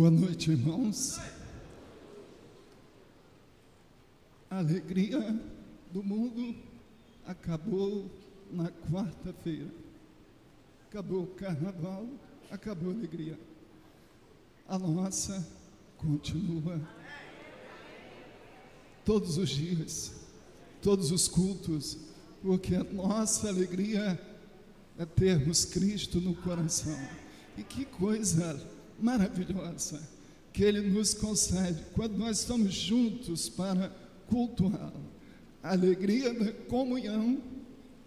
Boa noite, irmãos. A alegria do mundo acabou na quarta-feira. Acabou o carnaval, acabou a alegria. A nossa continua todos os dias, todos os cultos, porque a nossa alegria é termos Cristo no coração. E que coisa maravilhosa que Ele nos concede quando nós estamos juntos para cultuá-lo. Alegria da comunhão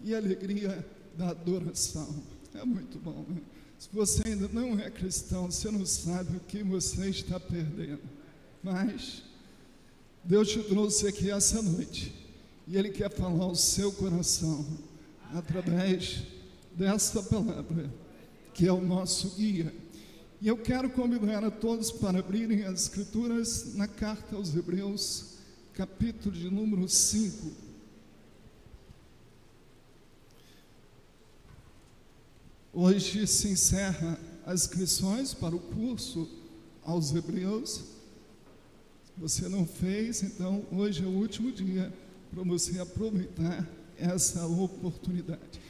e alegria da adoração. É muito bom, né? Se você ainda não é cristão, você não sabe o que você está perdendo. Mas Deus te trouxe aqui essa noite e Ele quer falar ao seu coração através desta palavra, que é o nosso guia. E eu quero convidar a todos para abrirem as Escrituras na carta aos Hebreus, capítulo de número 5. Hoje se encerra as inscrições para o curso aos Hebreus. Você não fez, então hoje é o último dia para você aproveitar essa oportunidade.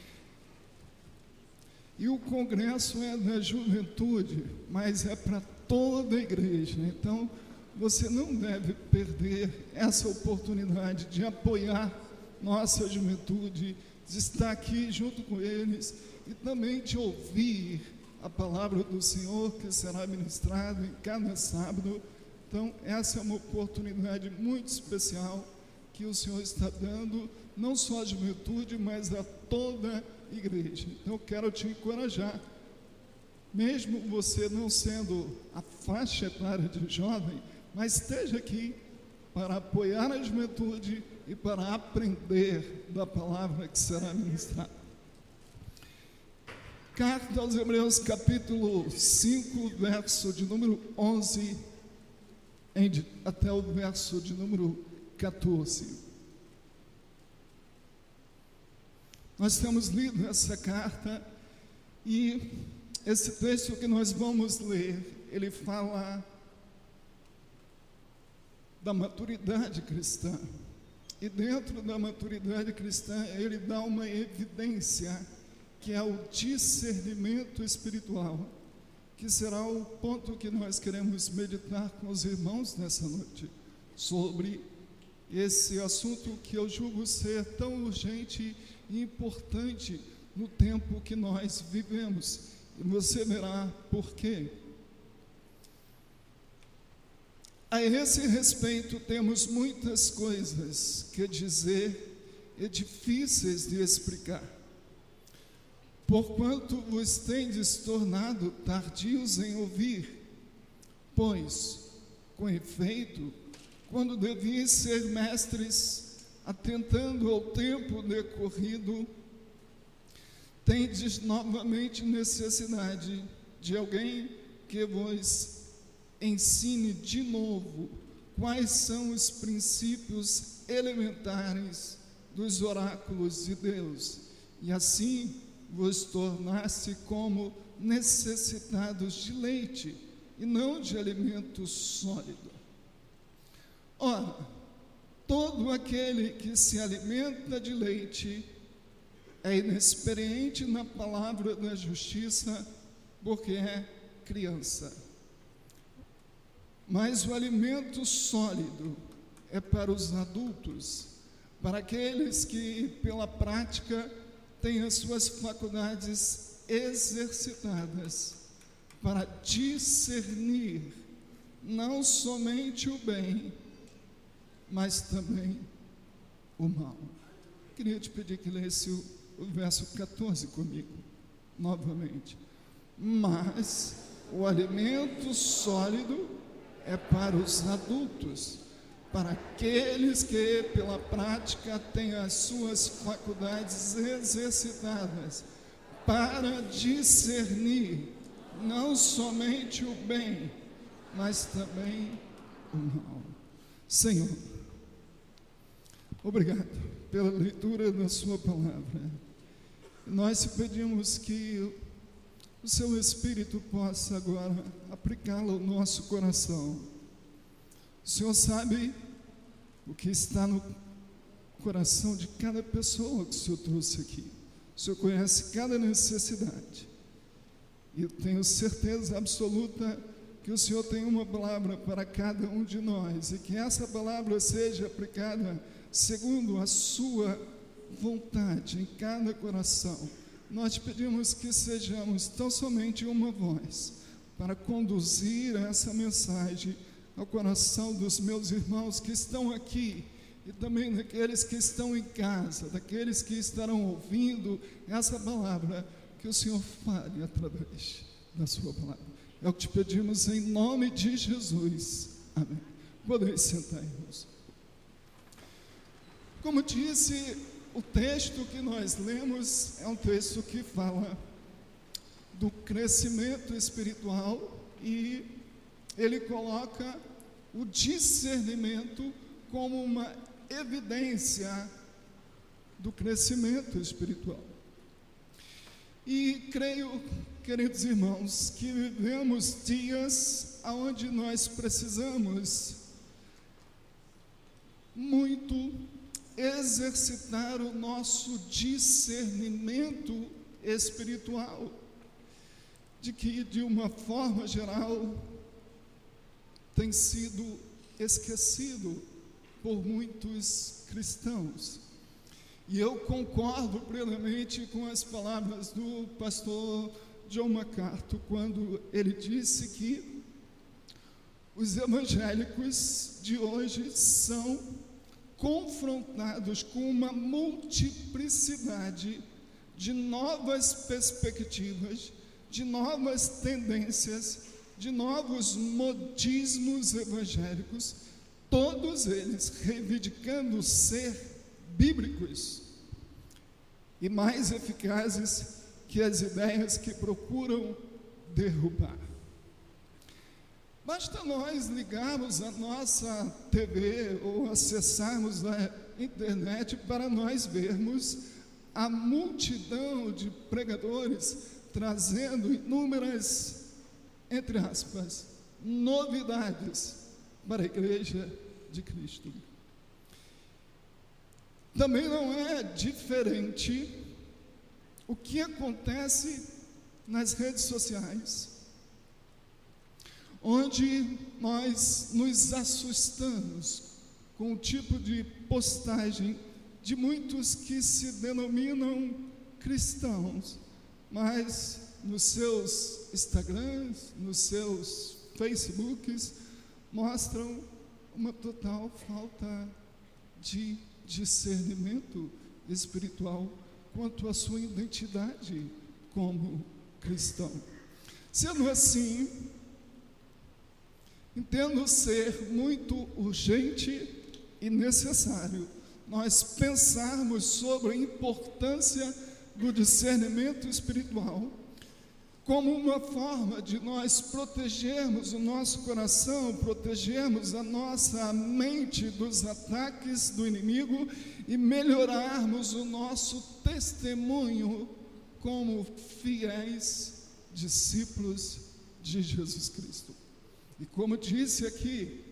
E o congresso é da juventude, mas é para toda a igreja. Então, você não deve perder essa oportunidade de apoiar nossa juventude, de estar aqui junto com eles e também de ouvir a palavra do Senhor que será ministrada em cada sábado. Então, essa é uma oportunidade muito especial que o Senhor está dando, não só à juventude, mas a toda a igreja. Então, eu quero te encorajar, mesmo você não sendo a faixa etária de jovem, mas esteja aqui para apoiar a juventude e para aprender da palavra que será ministrada. Carta aos Hebreus, capítulo 5, verso de número 11, em, até o verso de número 14. Nós temos lido essa carta e esse texto que nós vamos ler, ele fala da maturidade cristã. E dentro da maturidade cristã, ele dá uma evidência que é o discernimento espiritual, que será o ponto que nós queremos meditar com os irmãos nessa noite, sobre esse assunto que eu julgo ser tão urgente e importante no tempo que nós vivemos. E você verá por quê. A esse respeito, temos muitas coisas que dizer e difíceis de explicar porquanto vos tendes tornado tardios em ouvir, pois, com efeito, quando deviam ser mestres, atentando ao tempo decorrido, tendes novamente necessidade de alguém que vos ensine de novo quais são os princípios elementares dos oráculos de Deus, e assim vos tornasse como necessitados de leite e não de alimento sólido. Ora, todo aquele que se alimenta de leite é inexperiente na palavra da justiça, porque é criança. Mas o alimento sólido é para os adultos, para aqueles que, pela prática, tem as suas faculdades exercitadas para discernir não somente o bem, mas também o mal. Queria te pedir que lesse o, o verso 14 comigo, novamente. Mas o alimento sólido é para os adultos para aqueles que, pela prática, têm as suas faculdades exercitadas para discernir não somente o bem, mas também o mal. Senhor, obrigado pela leitura da Sua palavra. Nós pedimos que o seu Espírito possa agora aplicá-la ao nosso coração. O Senhor sabe o que está no coração de cada pessoa que o Senhor trouxe aqui. O Senhor conhece cada necessidade. E eu tenho certeza absoluta que o Senhor tem uma palavra para cada um de nós e que essa palavra seja aplicada segundo a sua vontade em cada coração. Nós pedimos que sejamos tão somente uma voz para conduzir essa mensagem ao coração dos meus irmãos que estão aqui e também daqueles que estão em casa, daqueles que estarão ouvindo essa palavra, que o Senhor fale através da Sua palavra. É o que te pedimos em nome de Jesus. Amém. Podem sentar, irmãos. Como disse, o texto que nós lemos é um texto que fala do crescimento espiritual e ele coloca o discernimento como uma evidência do crescimento espiritual. E creio, queridos irmãos, que vivemos dias onde nós precisamos muito exercitar o nosso discernimento espiritual, de que de uma forma geral tem sido esquecido por muitos cristãos. E eu concordo plenamente com as palavras do pastor John MacArthur quando ele disse que os evangélicos de hoje são confrontados com uma multiplicidade de novas perspectivas, de novas tendências, de novos modismos evangélicos todos eles reivindicando ser bíblicos e mais eficazes que as ideias que procuram derrubar. Basta nós ligarmos a nossa TV ou acessarmos a internet para nós vermos a multidão de pregadores trazendo inúmeras, entre aspas, novidades para a igreja de Cristo. Também não é diferente o que acontece nas redes sociais, onde nós nos assustamos com o tipo de postagem de muitos que se denominam cristãos, mas nos seus Instagrams, nos seus Facebooks, mostram uma total falta de discernimento espiritual quanto à sua identidade como cristão. Sendo assim, entendo ser muito urgente e necessário nós pensarmos sobre a importância do discernimento espiritual como uma forma de nós protegermos o nosso coração, protegermos a nossa mente dos ataques do inimigo e melhorarmos o nosso testemunho como fiéis discípulos de Jesus Cristo. E como disse aqui,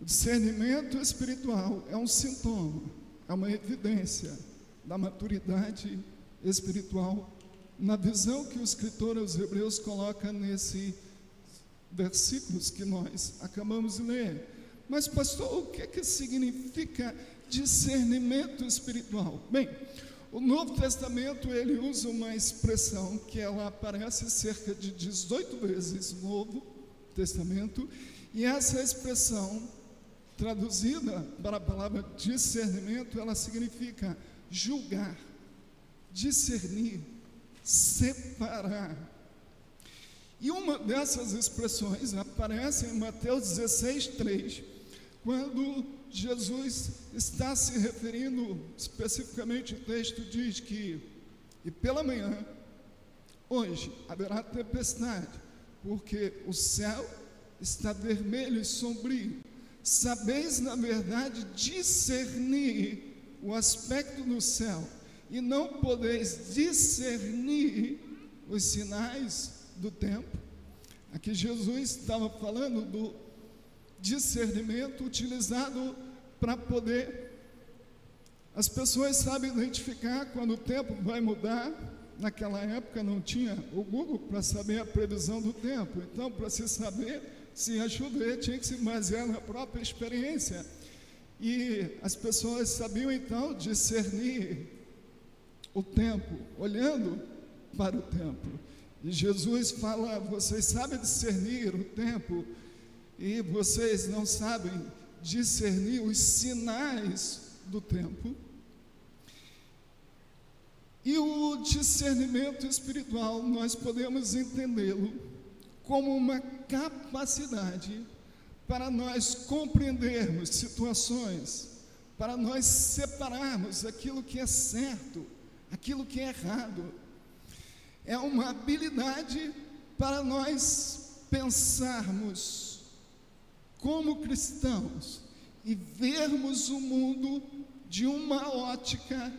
o discernimento espiritual é um sintoma, é uma evidência da maturidade espiritual na visão que o escritor aos Hebreus coloca nesse versículos que nós acabamos de ler. Mas, pastor, o que, é que significa discernimento espiritual? Bem, o Novo Testamento ele usa uma expressão que ela aparece cerca de 18 vezes no Novo Testamento, e essa expressão, traduzida para a palavra discernimento, ela significa julgar, discernir, separar. E uma dessas expressões aparece em Mateus 16, 3, quando Jesus está se referindo, especificamente o texto diz que, e pela manhã, hoje, haverá tempestade, porque o céu está vermelho e sombrio. Sabeis, na verdade, discernir o aspecto do céu e não podeis discernir os sinais do tempo. Aqui Jesus estava falando do discernimento utilizado para poder. As pessoas sabem identificar quando o tempo vai mudar. Naquela época não tinha o Google para saber a previsão do tempo. Então, para se saber se ia chover, tinha que se basear na própria experiência. E as pessoas sabiam então discernir o tempo, olhando para o tempo. E Jesus fala: vocês sabem discernir o tempo e vocês não sabem discernir os sinais do tempo. E o discernimento espiritual, nós podemos entendê-lo como uma capacidade para nós compreendermos situações, para nós separarmos aquilo que é certo, aquilo que é errado. É uma habilidade para nós pensarmos como cristãos e vermos o mundo de uma ótica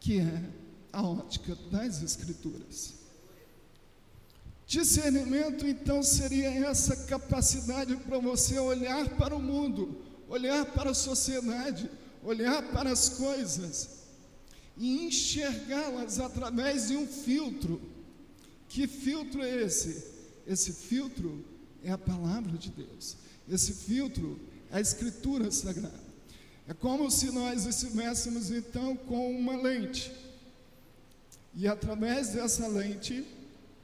que é a ótica das Escrituras. Discernimento, então, seria essa capacidade para você olhar para o mundo, olhar para a sociedade, olhar para as coisas e enxergá-las através de um filtro. Que filtro é esse? Esse filtro é a palavra de Deus. Esse filtro é a Escritura Sagrada. É como se nós estivéssemos então com uma lente. E através dessa lente,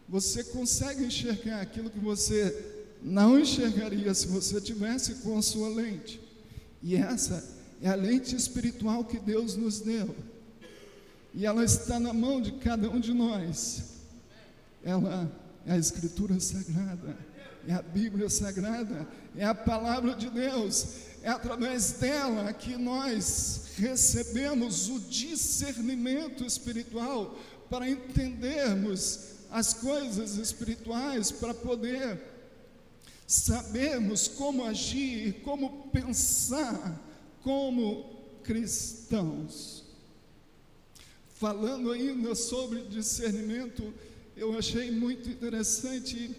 você consegue enxergar aquilo que você não enxergaria se você tivesse com a sua lente. E essa é a lente espiritual que Deus nos deu. E ela está na mão de cada um de nós. Ela é a Escritura Sagrada, é a Bíblia Sagrada, é a palavra de Deus. É através dela que nós recebemos o discernimento espiritual para entendermos as coisas espirituais, para poder sabermos como agir, como pensar como cristãos. Falando ainda sobre discernimento, eu achei muito interessante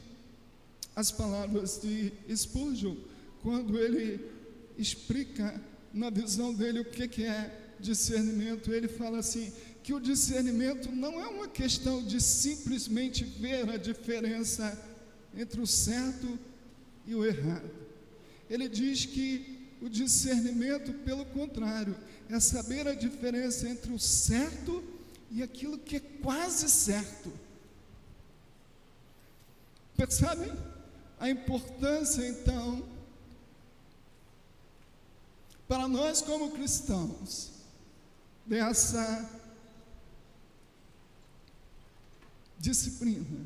as palavras de Spurgeon, quando ele explica na visão dele o que, que é discernimento. Ele fala assim: que o discernimento não é uma questão de simplesmente ver a diferença entre o certo e o errado. Ele diz que o discernimento, pelo contrário, é saber a diferença entre o certo e aquilo que é quase certo. Percebem a importância, então, para nós como cristãos, dessa disciplina,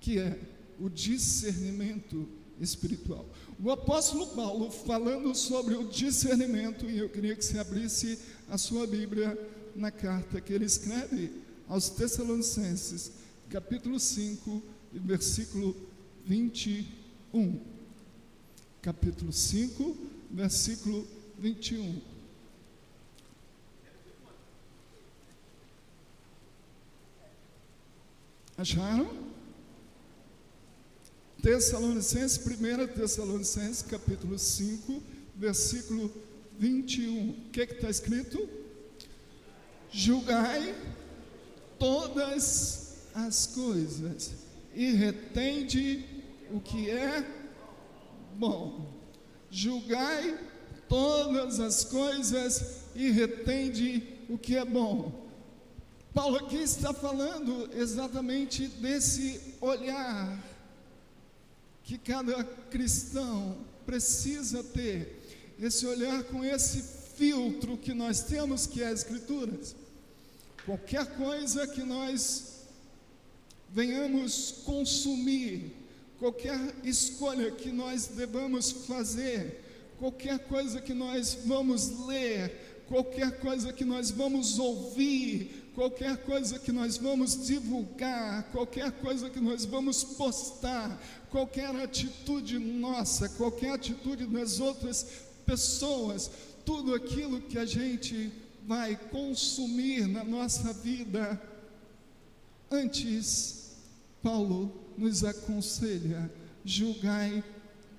que é o discernimento espiritual. O apóstolo Paulo, falando sobre o discernimento, e eu queria que você abrisse a sua Bíblia na carta que ele escreve aos Tessalonicenses, capítulo 5, versículo 21. Capítulo 5, versículo 21. Acharam? Tessalonicenses, 1 Tessalonicenses, capítulo 5, versículo 21. O que está escrito? Julgai todas as coisas e retende o que é bom. Julgai todas as coisas e retende o que é bom. Paulo aqui está falando exatamente desse olhar que cada cristão precisa ter, esse olhar com esse filtro que nós temos, que é as Escrituras. Qualquer coisa que nós venhamos consumir, qualquer escolha que nós devamos fazer, qualquer coisa que nós vamos ler, qualquer coisa que nós vamos ouvir, qualquer coisa que nós vamos divulgar, qualquer coisa que nós vamos postar, qualquer atitude nossa, qualquer atitude das outras pessoas, tudo aquilo que a gente vai consumir na nossa vida. Antes, Paulo nos aconselha: julgai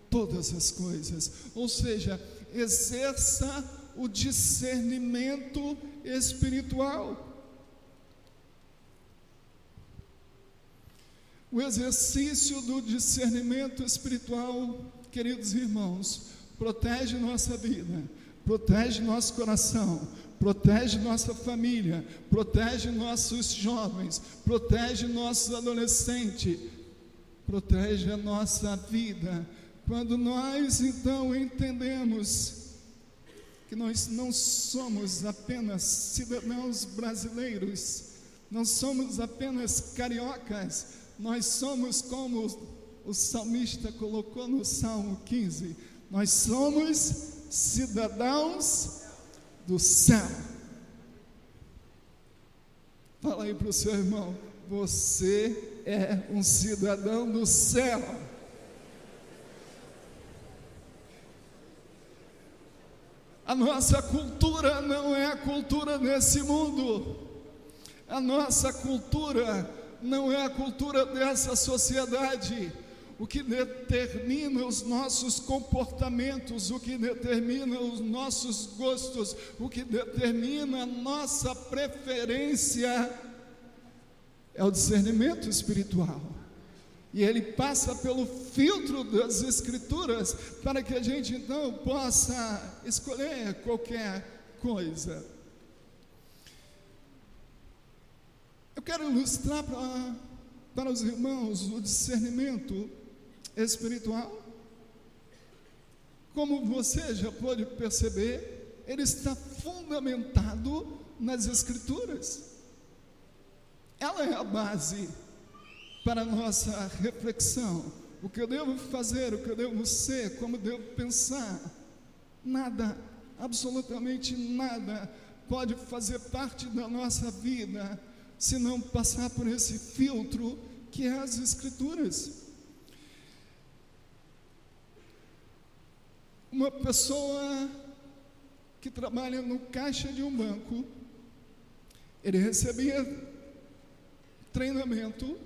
todas as coisas, ou seja, exerça o discernimento espiritual. O exercício do discernimento espiritual, queridos irmãos, protege nossa vida, protege nosso coração, protege nossa família, protege nossos jovens, protege nossos adolescentes, protege a nossa vida. Quando nós então entendemos que nós não somos apenas cidadãos brasileiros, não somos apenas cariocas, nós somos como o salmista colocou no Salmo 15, nós somos cidadãos do céu. Fala aí para o seu irmão, você é um cidadão do céu. A nossa cultura não é a cultura desse mundo. A nossa cultura não é a cultura dessa sociedade. O que determina os nossos comportamentos, o que determina os nossos gostos, o que determina a nossa preferência é o discernimento espiritual. E ele passa pelo filtro das Escrituras para que a gente então possa escolher qualquer coisa. Eu quero ilustrar para, para os irmãos o discernimento espiritual. Como você já pode perceber, ele está fundamentado nas Escrituras. Ela é a base para a nossa reflexão. O que eu devo fazer, o que eu devo ser, como devo pensar. Nada, absolutamente nada, pode fazer parte da nossa vida se não passar por esse filtro que é as Escrituras. Uma pessoa que trabalha no caixa de um banco, ele recebia treinamento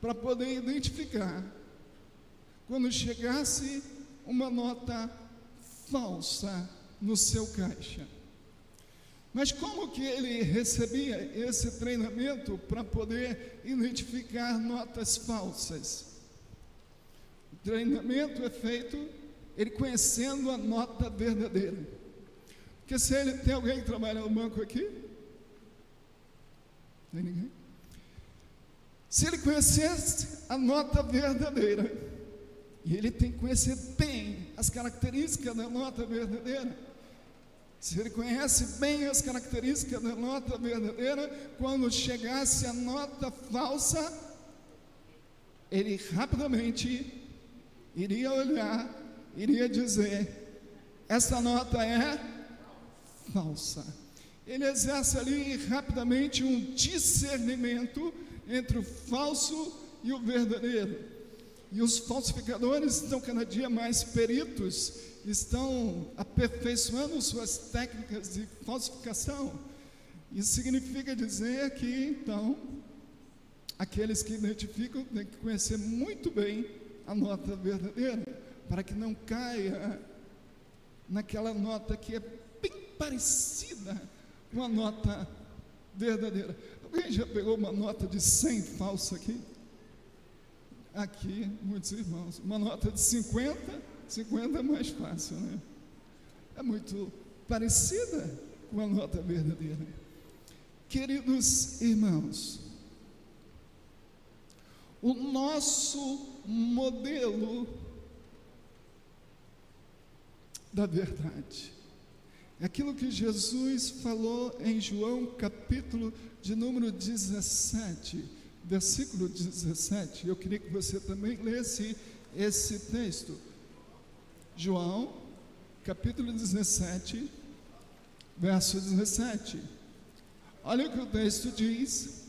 para poder identificar quando chegasse uma nota falsa no seu caixa. Mas como que ele recebia esse treinamento para poder identificar notas falsas? O treinamento é feito ele conhecendo a nota verdadeira. Porque se ele tem alguém que trabalha no banco aqui? Tem ninguém? Se ele conhecesse a nota verdadeira, e ele tem que conhecer bem as características da nota verdadeira, se ele conhece bem as características da nota verdadeira, quando chegasse a nota falsa, ele rapidamente iria olhar, iria dizer: essa nota é falsa. Ele exerce ali rapidamente um discernimento entre o falso e o verdadeiro. E os falsificadores estão cada dia mais peritos estão aperfeiçoando suas técnicas de falsificação. Isso significa dizer que, então, aqueles que identificam têm que conhecer muito bem a nota verdadeira, para que não caia naquela nota que é bem parecida com a nota verdadeira. Alguém já pegou uma nota de 100 falsa aqui? Aqui, muitos irmãos. Uma nota de 50 50 é mais fácil, né? É muito parecida com a nota verdadeira. Queridos irmãos, o nosso modelo da verdade. É aquilo que Jesus falou em João capítulo de número 17, versículo 17. Eu queria que você também lesse esse texto. João, capítulo 17, verso 17. Olha o que o texto diz.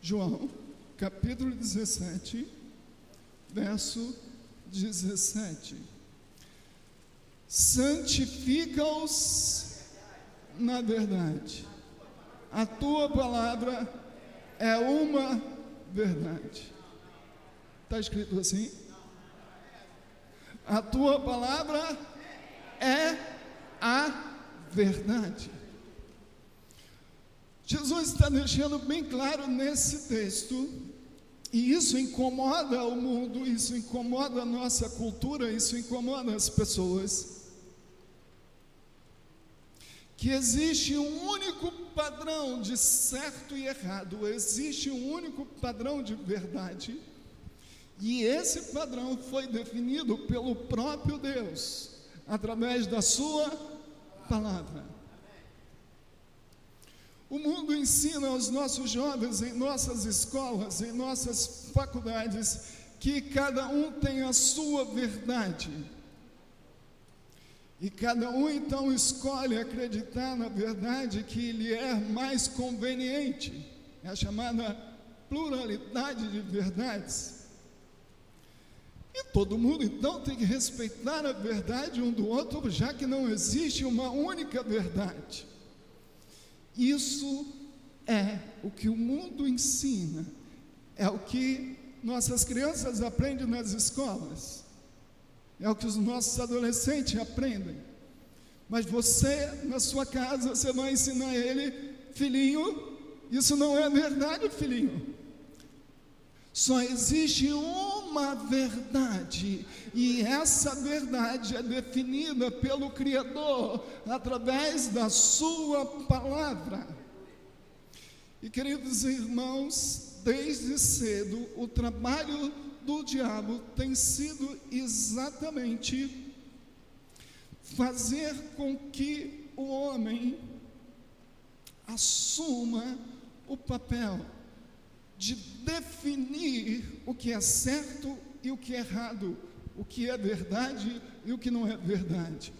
João, capítulo 17, verso 17. Santifica-os na verdade. A tua palavra é uma verdade. Está escrito assim? A tua palavra é a verdade. Jesus está deixando bem claro nesse texto, e isso incomoda o mundo, isso incomoda a nossa cultura, isso incomoda as pessoas. Que existe um único padrão de certo e errado, existe um único padrão de verdade, e esse padrão foi definido pelo próprio Deus, através da Sua palavra. O mundo ensina aos nossos jovens em nossas escolas, em nossas faculdades, que cada um tem a sua verdade. E cada um então escolhe acreditar na verdade que lhe é mais conveniente. É a chamada pluralidade de verdades. E todo mundo então tem que respeitar a verdade um do outro, já que não existe uma única verdade. Isso é o que o mundo ensina, é o que nossas crianças aprendem nas escolas, é o que os nossos adolescentes aprendem. Mas você, na sua casa, você vai ensinar ele, filhinho, isso não é verdade, filhinho. Só existe uma verdade, e essa verdade é definida pelo Criador através da Sua palavra. E queridos irmãos, desde cedo o trabalho do diabo tem sido exatamente fazer com que o homem assuma o papel de definir o que é certo e o que é errado, o que é verdade e o que não é verdade.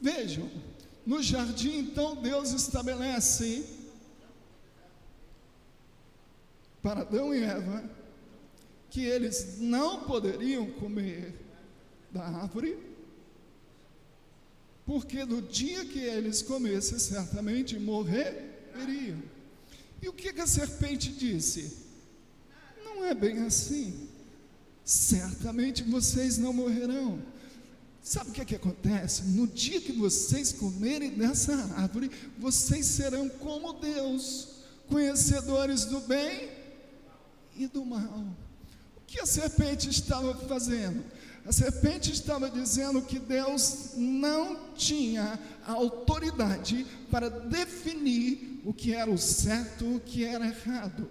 Vejam, no jardim, então, Deus estabelece para Adão e Eva que eles não poderiam comer da árvore, porque do dia que eles comessem, certamente morreriam. E o que, que a serpente disse? Não é bem assim. Certamente vocês não morrerão. Sabe o que, que acontece? No dia que vocês comerem dessa árvore, vocês serão como Deus, conhecedores do bem e do mal. Que a serpente estava fazendo? A serpente estava dizendo que Deus não tinha autoridade para definir o que era o certo e o que era errado.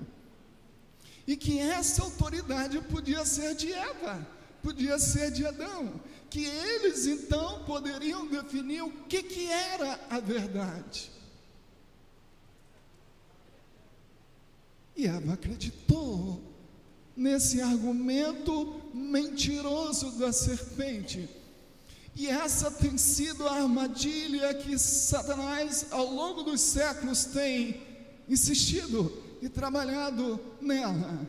E que essa autoridade podia ser de Eva, podia ser de Adão, que eles então poderiam definir o que, que era a verdade. E Eva acreditou nesse argumento mentiroso da serpente. E essa tem sido a armadilha que Satanás, ao longo dos séculos, tem insistido e trabalhado nela.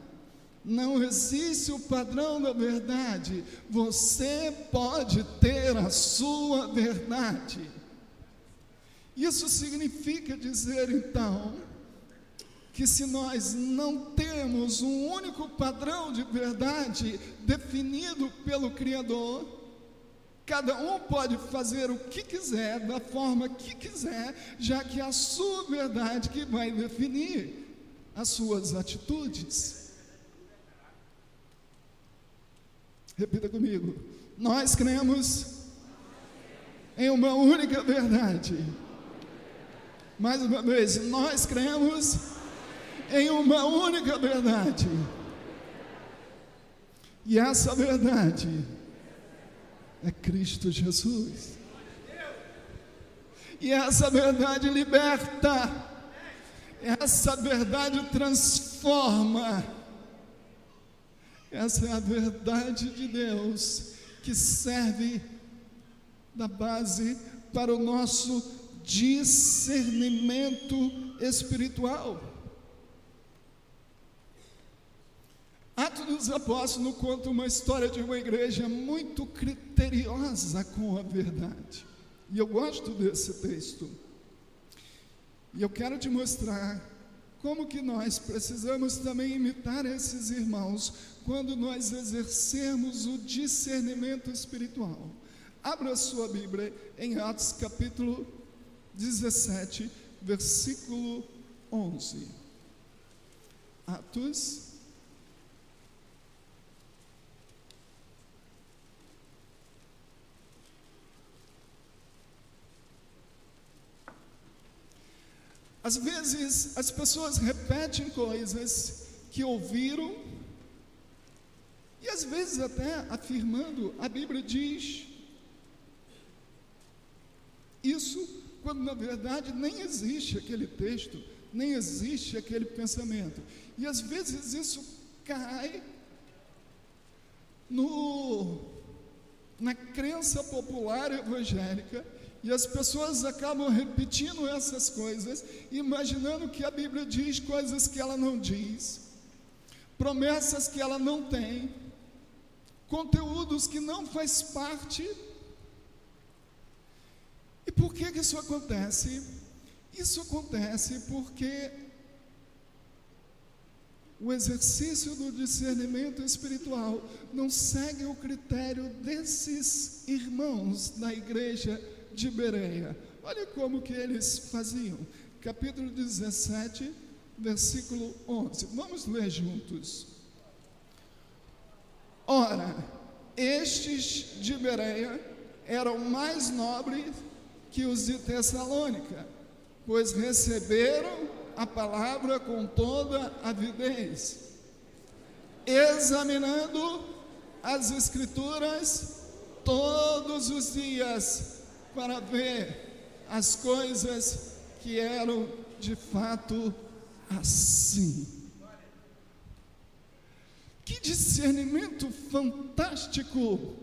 Não existe o padrão da verdade, você pode ter a sua verdade. Isso significa dizer então que se nós não temos um único padrão de verdade definido pelo Criador, cada um pode fazer o que quiser, da forma que quiser, já que é a sua verdade que vai definir as suas atitudes. Repita comigo. Nós cremos em uma única verdade. Mais uma vez, nós cremos em uma única verdade. E essa verdade é Cristo Jesus. E essa verdade liberta, essa verdade transforma. Essa é a verdade de Deus que serve da base para o nosso discernimento espiritual. Atos dos Apóstolos conta uma história de uma igreja muito criteriosa com a verdade. E eu gosto desse texto. E eu quero te mostrar como que nós precisamos também imitar esses irmãos quando nós exercermos o discernimento espiritual. Abra sua Bíblia em Atos capítulo 17, versículo 11. Atos Às vezes as pessoas repetem coisas que ouviram, e às vezes até afirmando, a Bíblia diz isso, quando na verdade nem existe aquele texto, nem existe aquele pensamento. E às vezes isso cai no, na crença popular evangélica e as pessoas acabam repetindo essas coisas, imaginando que a Bíblia diz coisas que ela não diz, promessas que ela não tem, conteúdos que não faz parte. E por que, que isso acontece? Isso acontece porque o exercício do discernimento espiritual não segue o critério desses irmãos da igreja de Bereia. Olha como que eles faziam. Capítulo 17, versículo 11. Vamos ler juntos. Ora, estes de Bereia eram mais nobres que os de Tessalônica, pois receberam a palavra com toda avidez, examinando as Escrituras todos os dias para ver as coisas que eram de fato assim. Que discernimento fantástico!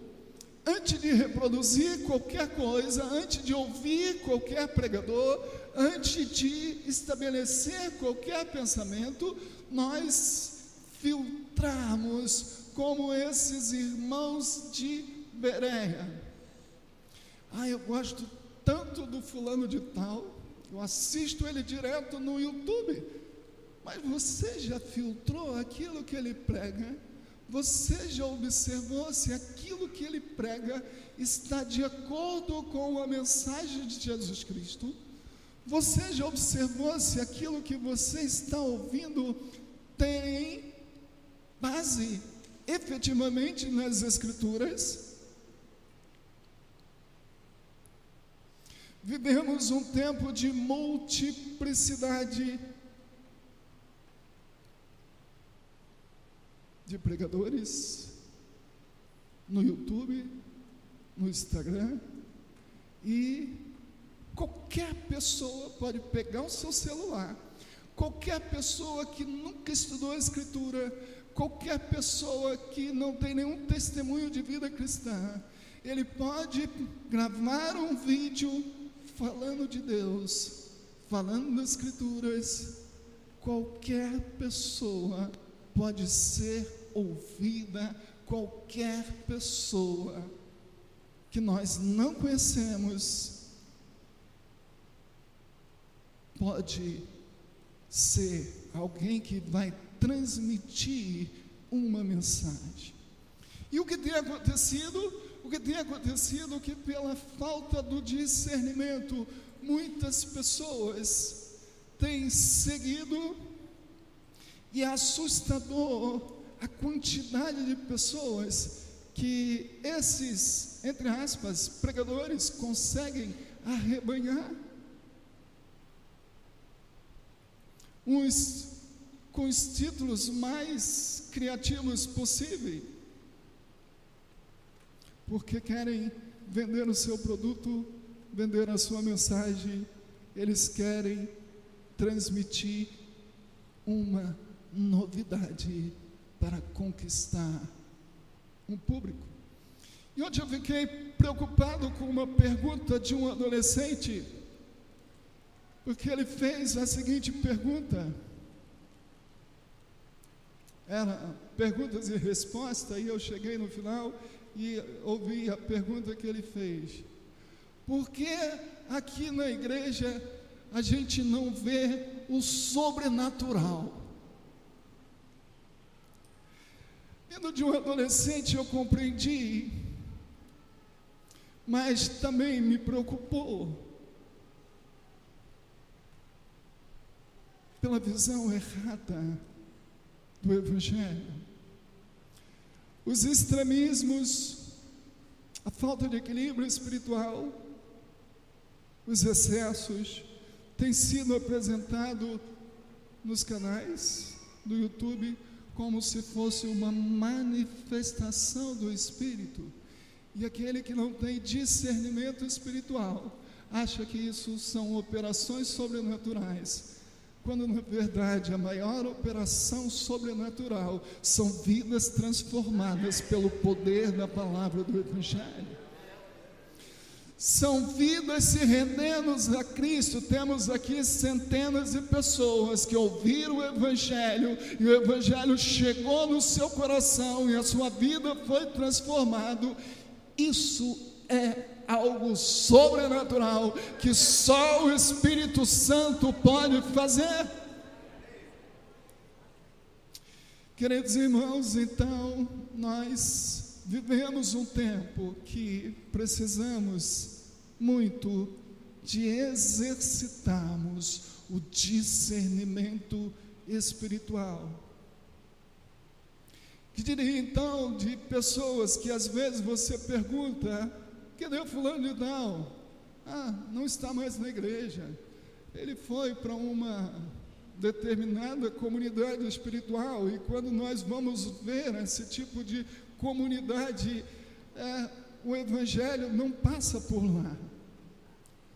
Antes de reproduzir qualquer coisa, antes de ouvir qualquer pregador, antes de estabelecer qualquer pensamento, nós filtramos como esses irmãos de Bereia. Ah, eu gosto tanto do fulano de tal, eu assisto ele direto no YouTube. Mas você já filtrou aquilo que ele prega? Você já observou se aquilo que ele prega está de acordo com a mensagem de Jesus Cristo? Você já observou se aquilo que você está ouvindo tem base efetivamente nas Escrituras? Vivemos um tempo de multiplicidade de pregadores no YouTube, no Instagram, e qualquer pessoa pode pegar o seu celular, qualquer pessoa que nunca estudou a Escritura, qualquer pessoa que não tem nenhum testemunho de vida cristã, ele pode gravar um vídeo falando de Deus, falando das Escrituras, qualquer pessoa pode ser ouvida, qualquer pessoa que nós não conhecemos pode ser alguém que vai transmitir uma mensagem. E o que tem acontecido o que tem acontecido é que, pela falta do discernimento, muitas pessoas têm seguido, e é assustador a quantidade de pessoas que esses, entre aspas, pregadores conseguem arrebanhar. Uns com os títulos mais criativos possíveis porque querem vender o seu produto, vender a sua mensagem, eles querem transmitir uma novidade para conquistar um público. E ontem eu fiquei preocupado com uma pergunta de um adolescente, porque ele fez a seguinte pergunta: era perguntas e respostas, e eu cheguei no final e ouvi a pergunta que ele fez. Por que aqui na igreja a gente não vê o sobrenatural? Vindo de um adolescente, eu compreendi, mas também me preocupou pela visão errada do Evangelho. Os extremismos, a falta de equilíbrio espiritual, os excessos, têm sido apresentado nos canais do YouTube como se fosse uma manifestação do Espírito. E aquele que não tem discernimento espiritual acha que isso são operações sobrenaturais quando na verdade a maior operação sobrenatural são vidas transformadas pelo poder da palavra do Evangelho. São vidas se rendendo a Cristo. Temos aqui centenas de pessoas que ouviram o Evangelho e o Evangelho chegou no seu coração e a sua vida foi transformada. Isso é algo sobrenatural que só o Espírito Santo pode fazer. Queridos irmãos, então nós vivemos um tempo que precisamos muito de exercitarmos o discernimento espiritual. Que diria então de pessoas que às vezes você pergunta, Cadê o fulano de tal? Ah, não está mais na igreja. Ele foi para uma determinada comunidade espiritual e quando nós vamos ver esse tipo de comunidade, é, o evangelho não passa por lá.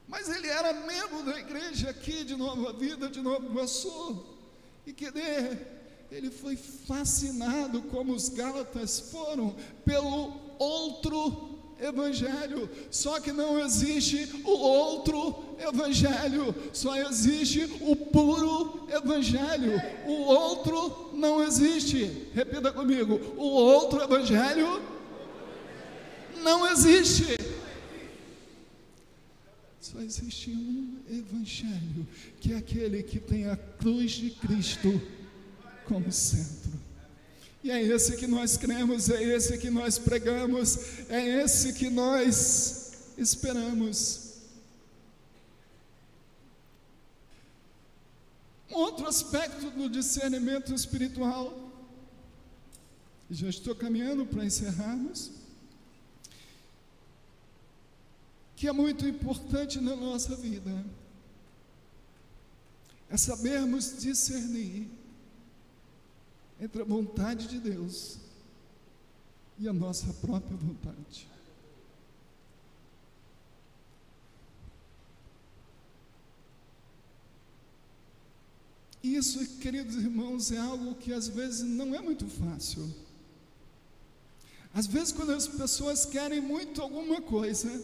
Mas ele era membro da igreja aqui de Nova Vida, de Novo Iguaçu. E que ele foi fascinado, como os Gálatas foram, pelo outro evangelho, só que não existe o outro evangelho, só existe o puro evangelho. O outro não existe. Repita comigo: o outro evangelho não existe. Só existe um evangelho, que é aquele que tem a cruz de Cristo como centro. E é esse que nós cremos, é esse que nós pregamos, é esse que nós esperamos. Um outro aspecto do discernimento espiritual, já estou caminhando para encerrarmos, que é muito importante na nossa vida, é sabermos discernir entre a vontade de Deus e a nossa própria vontade. Isso, queridos irmãos, é algo que às vezes não é muito fácil. Às vezes, quando as pessoas querem muito alguma coisa,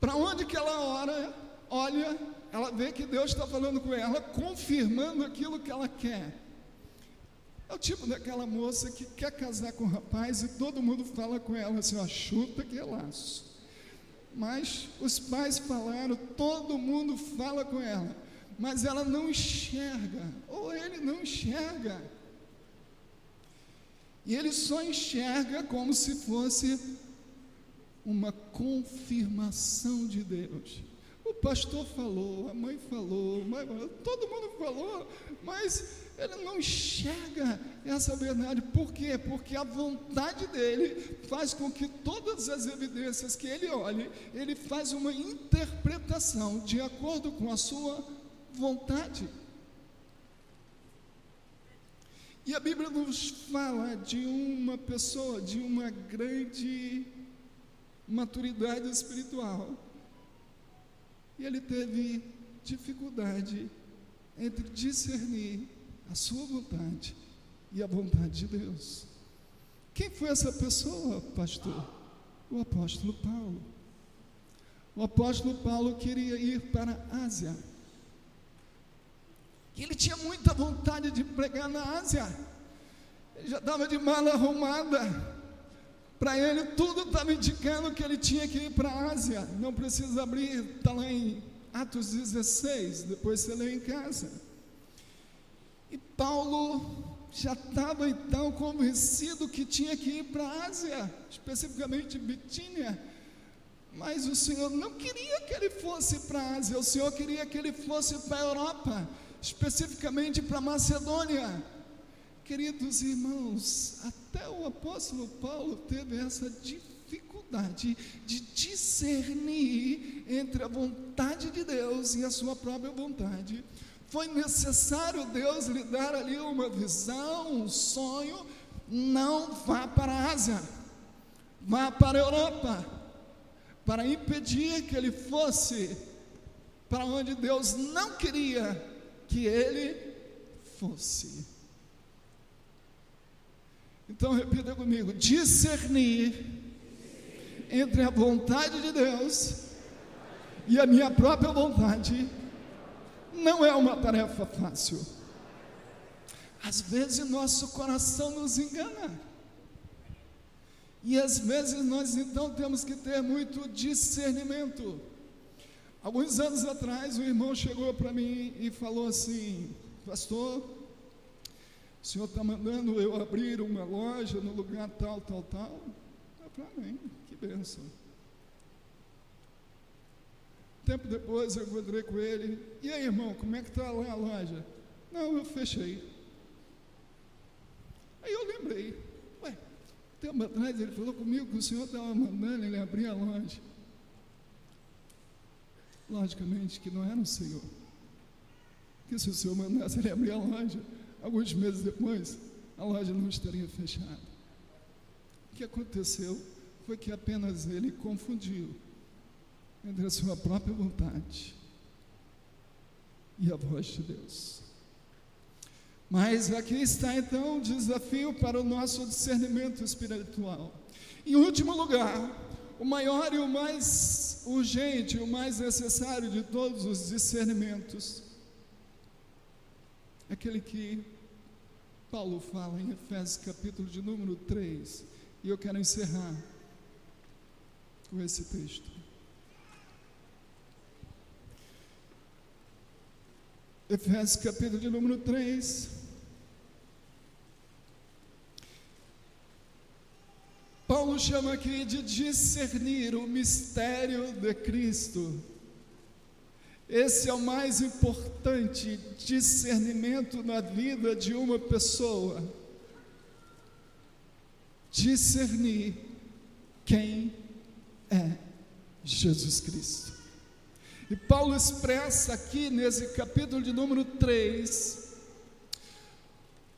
para onde que ela ora, olha, ela vê que Deus está falando com ela, confirmando aquilo que ela quer. É o tipo daquela moça que quer casar com o rapaz e todo mundo fala com ela assim: ó, chuta que é laço. Mas os pais falaram, todo mundo fala com ela, mas ela não enxerga, ou ele não enxerga. E ele só enxerga como se fosse uma confirmação de Deus. O pastor falou, a mãe falou, todo mundo falou, mas ele não enxerga essa verdade. Por quê? Porque a vontade dele faz com que todas as evidências que ele olhe, ele faz uma interpretação de acordo com a sua vontade. E a Bíblia nos fala de uma pessoa, de uma grande maturidade espiritual e ele teve dificuldade entre discernir a sua vontade e a vontade de Deus. Quem foi essa pessoa, pastor? O apóstolo Paulo. O apóstolo Paulo queria ir para a Ásia. ele tinha muita vontade de pregar na Ásia. Ele já estava de mala arrumada. Para ele, tudo estava indicando que ele tinha que ir para a Ásia. Não precisa abrir, está lá em Atos 16, depois você lê em casa. E Paulo já estava então convencido que tinha que ir para a Ásia, especificamente Bitínia. Mas o Senhor não queria que ele fosse para a Ásia, o Senhor queria que ele fosse para a Europa, especificamente para Macedônia. Queridos irmãos, até o apóstolo Paulo teve essa dificuldade de discernir entre a vontade de Deus e a sua própria vontade. Foi necessário Deus lhe dar ali uma visão, um sonho. Não vá para a Ásia, vá para a Europa, para impedir que ele fosse para onde Deus não queria que ele fosse. Então repita comigo: discernir entre a vontade de Deus e a minha própria vontade não é uma tarefa fácil. Às vezes nosso coração nos engana. E às vezes nós então temos que ter muito discernimento. Alguns anos atrás, um irmão chegou para mim e falou assim: Pastor, o senhor está mandando eu abrir uma loja no lugar tal, tal, tal? É para mim, que bênção. Tempo depois eu encontrei com ele. E aí, irmão, como é que está lá a loja? Não, eu fechei. Aí eu lembrei. Ué, tempo atrás ele falou comigo que o senhor estava mandando ele abrir a loja. Logicamente que não era o senhor. Que se o senhor mandasse ele abrir a loja, alguns meses depois, a loja não estaria fechada. O que aconteceu foi que apenas ele confundiu entre a sua própria vontade e a voz de Deus. Mas aqui está então o desafio para o nosso discernimento espiritual. Em último lugar, o maior e o mais urgente, o mais necessário de todos os discernimentos, aquele que Paulo fala em Efésios capítulo de número 3, e eu quero encerrar com esse texto. Efésios capítulo de número 3. Paulo chama aqui de discernir o mistério de Cristo. Esse é o mais importante discernimento na vida de uma pessoa. Discernir quem é Jesus Cristo. E Paulo expressa aqui nesse capítulo de número 3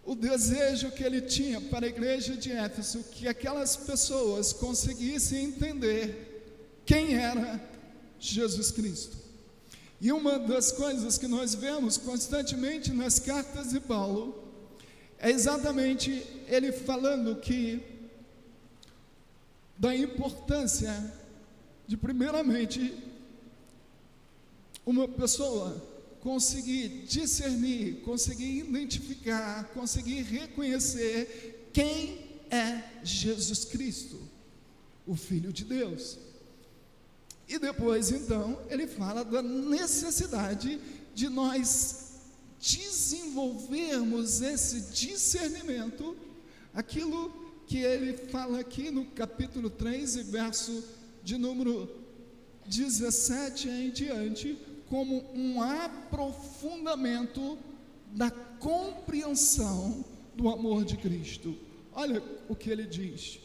o desejo que ele tinha para a igreja de Éfeso que aquelas pessoas conseguissem entender quem era Jesus Cristo. E uma das coisas que nós vemos constantemente nas cartas de Paulo é exatamente ele falando que da importância de primeiramente uma pessoa conseguir discernir, conseguir identificar, conseguir reconhecer quem é Jesus Cristo, o Filho de Deus. E depois, então, ele fala da necessidade de nós desenvolvermos esse discernimento, aquilo que ele fala aqui no capítulo 3, verso de número 17 em diante, como um aprofundamento da compreensão do amor de Cristo. Olha o que ele diz.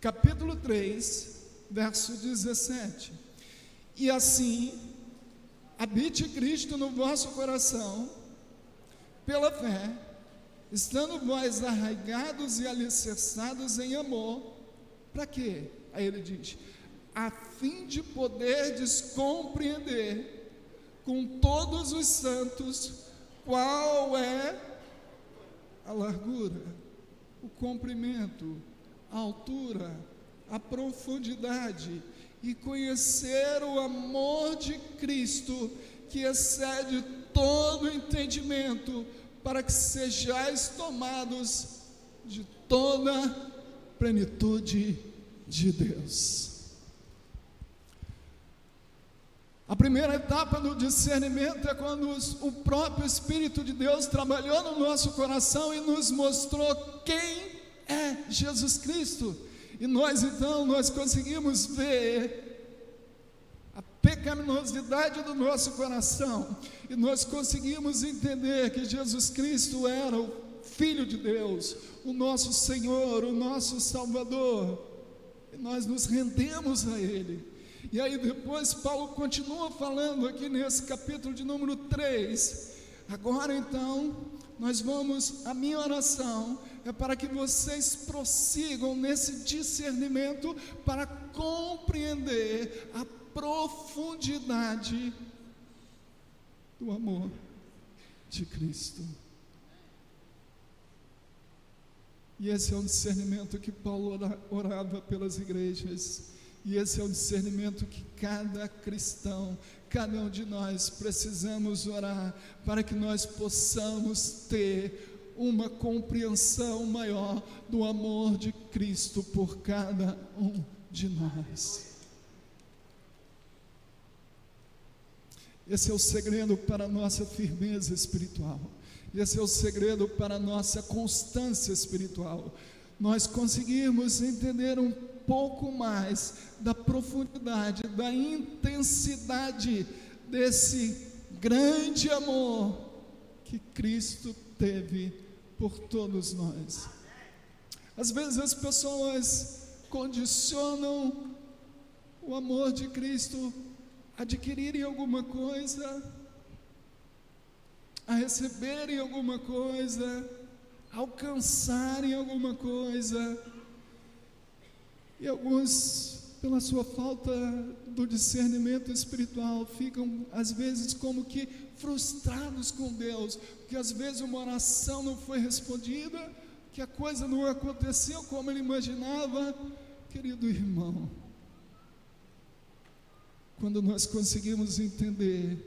Capítulo 3, verso 17. E assim, habite Cristo no vosso coração, pela fé, estando vós arraigados e alicerçados em amor, para quê? Aí ele diz: a fim de poderdes compreender com todos os santos qual é a largura, o comprimento, a altura, a profundidade e conhecer o amor de Cristo que excede todo entendimento, para que sejais tomados de toda plenitude de Deus. A primeira etapa do discernimento é quando o próprio Espírito de Deus trabalhou no nosso coração e nos mostrou quem é Jesus Cristo. E nós então nós conseguimos ver a pecaminosidade do nosso coração e nós conseguimos entender que Jesus Cristo era o Filho de Deus, o nosso Senhor, o nosso Salvador. E nós nos rendemos a Ele. E aí depois Paulo continua falando aqui nesse capítulo de número 3. Agora então, nós vamos, a minha oração é para que vocês prossigam nesse discernimento para compreender a profundidade do amor de Cristo. E esse é um discernimento que Paulo orava pelas igrejas. E esse é um discernimento que cada cristão, cada um de nós precisamos orar para que nós possamos ter uma compreensão maior do amor de Cristo por cada um de nós. Esse é o segredo para a nossa firmeza espiritual. Esse é o segredo para a nossa constância espiritual. Nós conseguirmos entender um pouco mais da profundidade, da intensidade desse grande amor que Cristo teve por todos nós. Às vezes as pessoas condicionam o amor de Cristo a adquirirem alguma coisa, a receberem alguma coisa, a alcançarem alguma coisa. E alguns, pela sua falta do discernimento espiritual, ficam às vezes como que frustrados com Deus, porque às vezes uma oração não foi respondida, que a coisa não aconteceu como ele imaginava. Querido irmão, quando nós conseguimos entender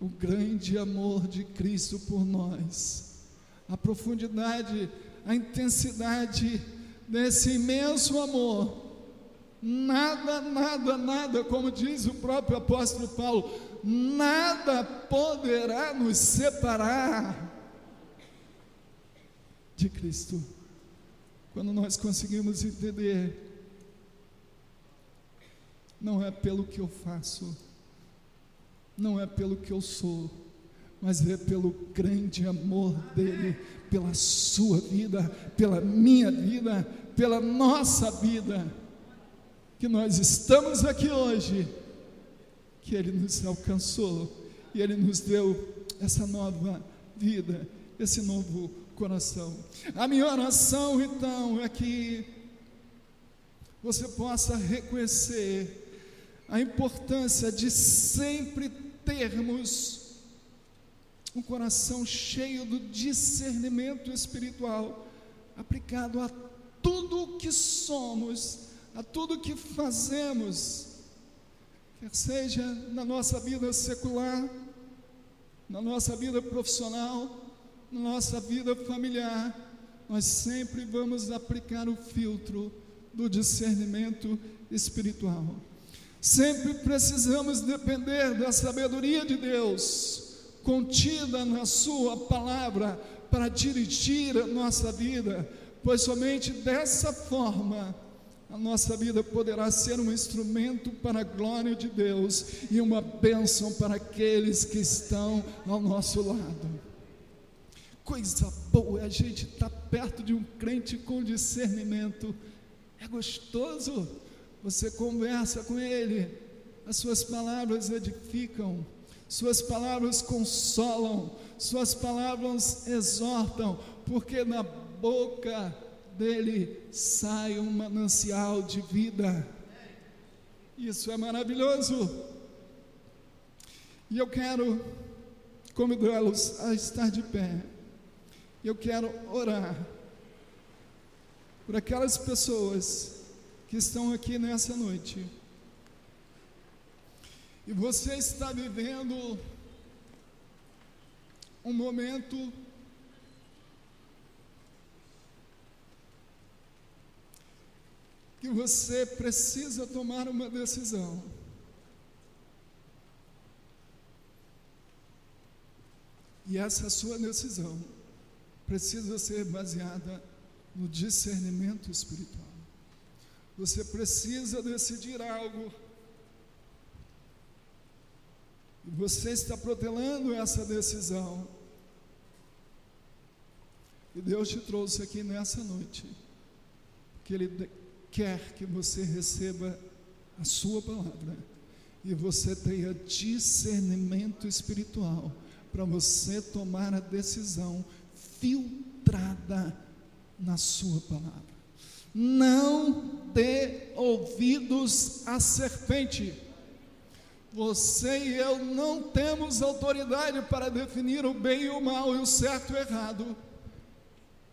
o grande amor de Cristo por nós, a profundidade, a intensidade desse imenso amor, nada, nada, nada, como diz o próprio apóstolo Paulo, nada poderá nos separar de Cristo. Quando nós conseguimos entender, não é pelo que eu faço, não é pelo que eu sou, mas é pelo grande amor dele, pela sua vida, pela minha vida, pela nossa vida, que nós estamos aqui hoje, que ele nos alcançou e ele nos deu essa nova vida, esse novo coração. A minha oração então é que você possa reconhecer a importância de sempre termos um coração cheio do discernimento espiritual aplicado a tudo o que somos, a tudo que fazemos, quer seja na nossa vida secular, na nossa vida profissional, na nossa vida familiar, nós sempre vamos aplicar o filtro do discernimento espiritual. Sempre precisamos depender da sabedoria de Deus, contida na Sua palavra, para dirigir a nossa vida, pois somente dessa forma a nossa vida poderá ser um instrumento para a glória de Deus e uma bênção para aqueles que estão ao nosso lado. Coisa boa é a gente estar tá perto de um crente com discernimento, é gostoso você conversa com Ele, as Suas palavras edificam, Suas palavras consolam, Suas palavras exortam, porque na boca dele sai um manancial de vida. Isso é maravilhoso. E eu quero convidá-los a estar de pé. Eu quero orar por aquelas pessoas que estão aqui nessa noite. E você está vivendo um momento que você precisa tomar uma decisão. E essa sua decisão precisa ser baseada no discernimento espiritual. Você precisa decidir algo. E você está protelando essa decisão. E Deus te trouxe aqui nessa noite, que Ele quer que você receba a Sua palavra e você tenha discernimento espiritual para você tomar a decisão filtrada na Sua palavra. Não dê ouvidos à serpente. Você e eu não temos autoridade para definir o bem e o mal, e o certo e o errado.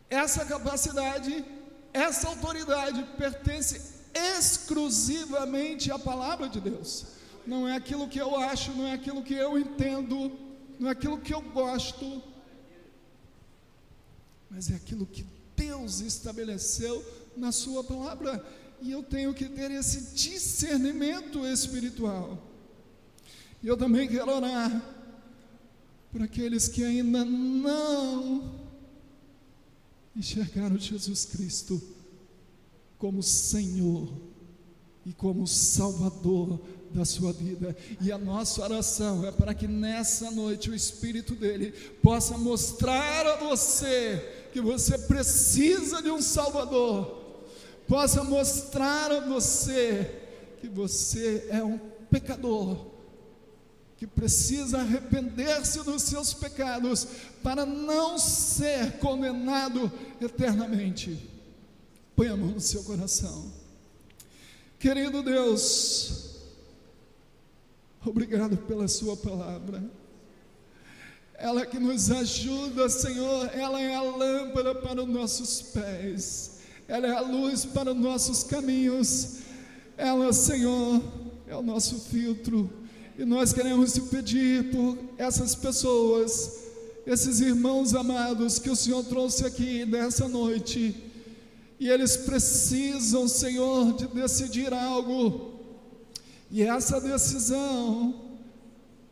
Essa capacidade essa autoridade pertence exclusivamente à palavra de Deus. Não é aquilo que eu acho, não é aquilo que eu entendo, não é aquilo que eu gosto, mas é aquilo que Deus estabeleceu na Sua palavra. E eu tenho que ter esse discernimento espiritual. E eu também quero orar por aqueles que ainda não enxergaram Jesus Cristo como Senhor e como Salvador da sua vida. E a nossa oração é para que nessa noite o Espírito dele possa mostrar a você que você precisa de um Salvador, possa mostrar a você que você é um pecador que precisa arrepender-se dos seus pecados para não ser condenado eternamente. Põe a mão no seu coração. Querido Deus, obrigado pela Sua palavra. Ela que nos ajuda, Senhor, ela é a lâmpada para os nossos pés, ela é a luz para os nossos caminhos, ela, Senhor, é o nosso filtro e nós queremos te pedir por essas pessoas, esses irmãos amados que o Senhor trouxe aqui nessa noite. E eles precisam, Senhor, de decidir algo. E essa decisão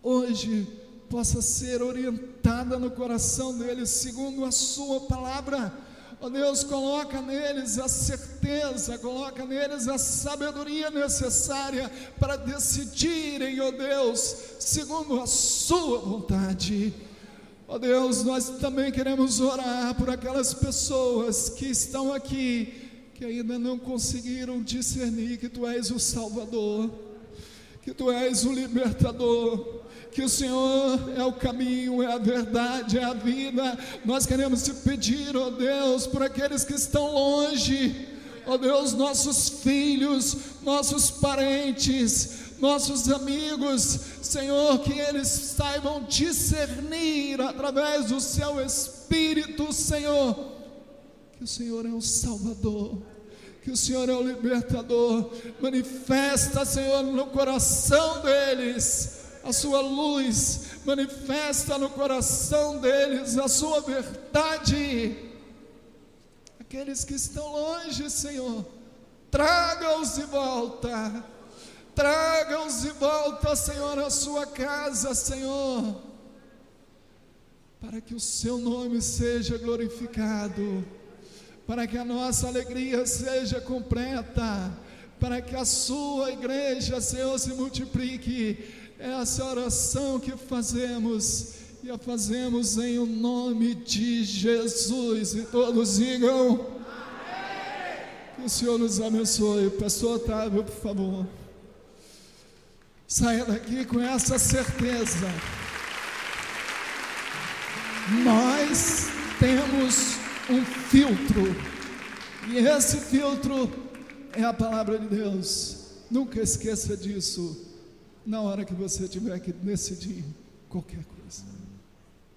hoje possa ser orientada no coração deles segundo a sua palavra Ó oh Deus, coloca neles a certeza, coloca neles a sabedoria necessária para decidirem, ó oh Deus, segundo a Sua vontade. Ó oh Deus, nós também queremos orar por aquelas pessoas que estão aqui, que ainda não conseguiram discernir que Tu és o Salvador, que Tu és o Libertador que o Senhor é o caminho, é a verdade, é a vida. Nós queremos te pedir, ó oh Deus, por aqueles que estão longe, ó oh Deus, nossos filhos, nossos parentes, nossos amigos, Senhor, que eles saibam discernir através do seu Espírito, Senhor, que o Senhor é o Salvador que o Senhor é o libertador. Manifesta, Senhor, no coração deles a sua luz, manifesta no coração deles a sua verdade. Aqueles que estão longe, Senhor, traga-os de volta, traga-os de volta, Senhor, à sua casa, Senhor, para que o seu nome seja glorificado, para que a nossa alegria seja completa, para que a sua igreja, Senhor, se multiplique essa oração que fazemos e a fazemos em o nome de Jesus. E todos digam. Amém. Que o Senhor nos abençoe. Pastor Otávio, por favor. Saia daqui com essa certeza. Nós temos um filtro. E esse filtro é a palavra de Deus. Nunca esqueça disso na hora que você tiver que decidir qualquer coisa.